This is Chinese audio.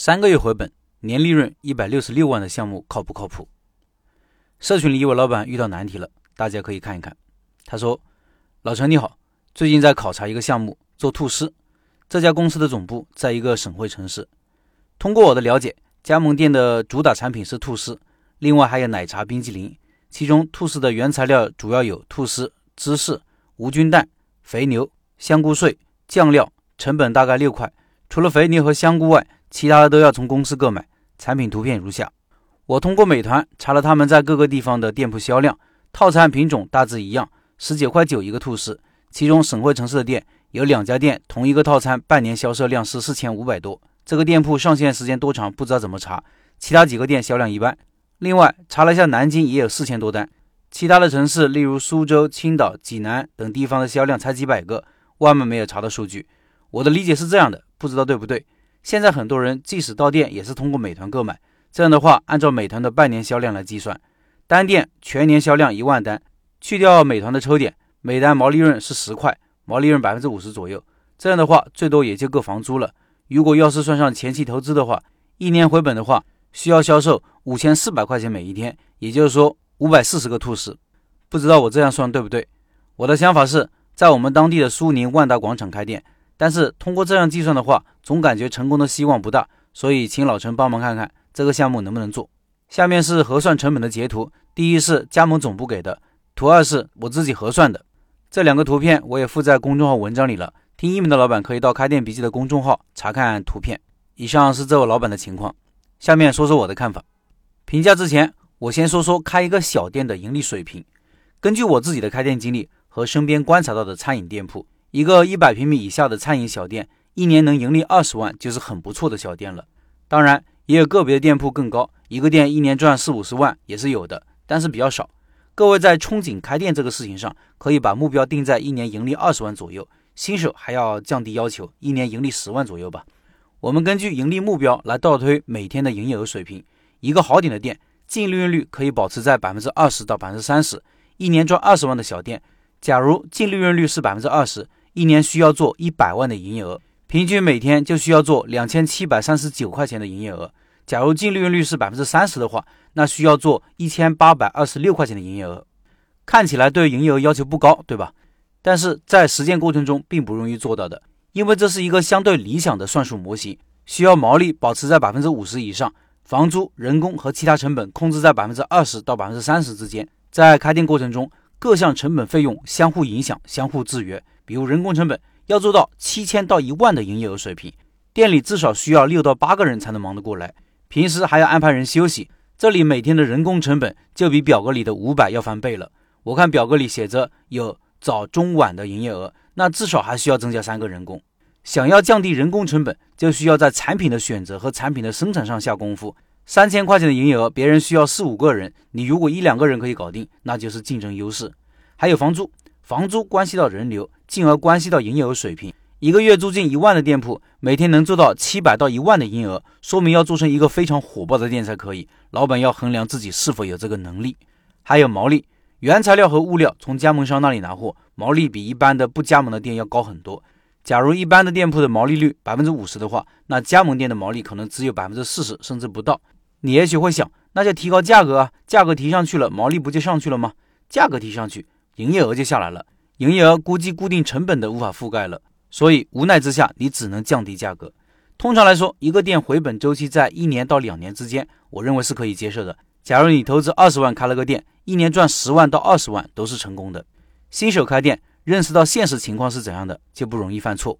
三个月回本，年利润一百六十六万的项目靠不靠谱？社群里一位老板遇到难题了，大家可以看一看。他说：“老陈你好，最近在考察一个项目，做吐司。这家公司的总部在一个省会城市。通过我的了解，加盟店的主打产品是吐司，另外还有奶茶、冰淇淋。其中吐司的原材料主要有吐司、芝士、无菌蛋、肥牛、香菇碎、酱料，成本大概六块。除了肥牛和香菇外，其他的都要从公司购买。产品图片如下：我通过美团查了他们在各个地方的店铺销量，套餐品种大致一样，十九块九一个吐司。其中省会城市的店有两家店，同一个套餐半年销售量是四千五百多。这个店铺上线时间多长不知道怎么查，其他几个店销量一般。另外查了一下南京也有四千多单，其他的城市例如苏州、青岛、济南等地方的销量才几百个，外面没有查到数据。我的理解是这样的，不知道对不对。现在很多人即使到店也是通过美团购买，这样的话，按照美团的半年销量来计算，单店全年销量一万单，去掉美团的抽点，每单毛利润是十块，毛利润百分之五十左右。这样的话，最多也就够房租了。如果要是算上前期投资的话，一年回本的话，需要销售五千四百块钱每一天，也就是说五百四十个吐司。不知道我这样算对不对？我的想法是在我们当地的苏宁万达广场开店。但是通过这样计算的话，总感觉成功的希望不大，所以请老陈帮忙看看这个项目能不能做。下面是核算成本的截图，第一是加盟总部给的，图二是我自己核算的。这两个图片我也附在公众号文章里了，听音频的老板可以到开店笔记的公众号查看图片。以上是这位老板的情况，下面说说我的看法。评价之前，我先说说开一个小店的盈利水平。根据我自己的开店经历和身边观察到的餐饮店铺。一个一百平米以下的餐饮小店，一年能盈利二十万，就是很不错的小店了。当然，也有个别的店铺更高，一个店一年赚四五十万也是有的，但是比较少。各位在憧憬开店这个事情上，可以把目标定在一年盈利二十万左右。新手还要降低要求，一年盈利十万左右吧。我们根据盈利目标来倒推每天的营业额水平。一个好点的店，净利润率可以保持在百分之二十到百分之三十，一年赚二十万的小店，假如净利润率是百分之二十。一年需要做一百万的营业额，平均每天就需要做两千七百三十九块钱的营业额。假如净利润率是百分之三十的话，那需要做一千八百二十六块钱的营业额。看起来对营业额要求不高，对吧？但是在实践过程中并不容易做到的，因为这是一个相对理想的算术模型，需要毛利保持在百分之五十以上，房租、人工和其他成本控制在百分之二十到百分之三十之间。在开店过程中，各项成本费用相互影响、相互制约。比如人工成本要做到七千到一万的营业额水平，店里至少需要六到八个人才能忙得过来，平时还要安排人休息，这里每天的人工成本就比表格里的五百要翻倍了。我看表格里写着有早中晚的营业额，那至少还需要增加三个人工。想要降低人工成本，就需要在产品的选择和产品的生产上下功夫。三千块钱的营业额，别人需要四五个人，你如果一两个人可以搞定，那就是竞争优势。还有房租。房租关系到人流，进而关系到营业额水平。一个月租金一万的店铺，每天能做到七百到一万的营业额，说明要做成一个非常火爆的店才可以。老板要衡量自己是否有这个能力。还有毛利，原材料和物料从加盟商那里拿货，毛利比一般的不加盟的店要高很多。假如一般的店铺的毛利率百分之五十的话，那加盟店的毛利可能只有百分之四十，甚至不到。你也许会想，那就提高价格啊，价格提上去了，毛利不就上去了吗？价格提上去。营业额就下来了，营业额估计固定成本的无法覆盖了，所以无奈之下，你只能降低价格。通常来说，一个店回本周期在一年到两年之间，我认为是可以接受的。假如你投资二十万开了个店，一年赚十万到二十万都是成功的。新手开店，认识到现实情况是怎样的，就不容易犯错。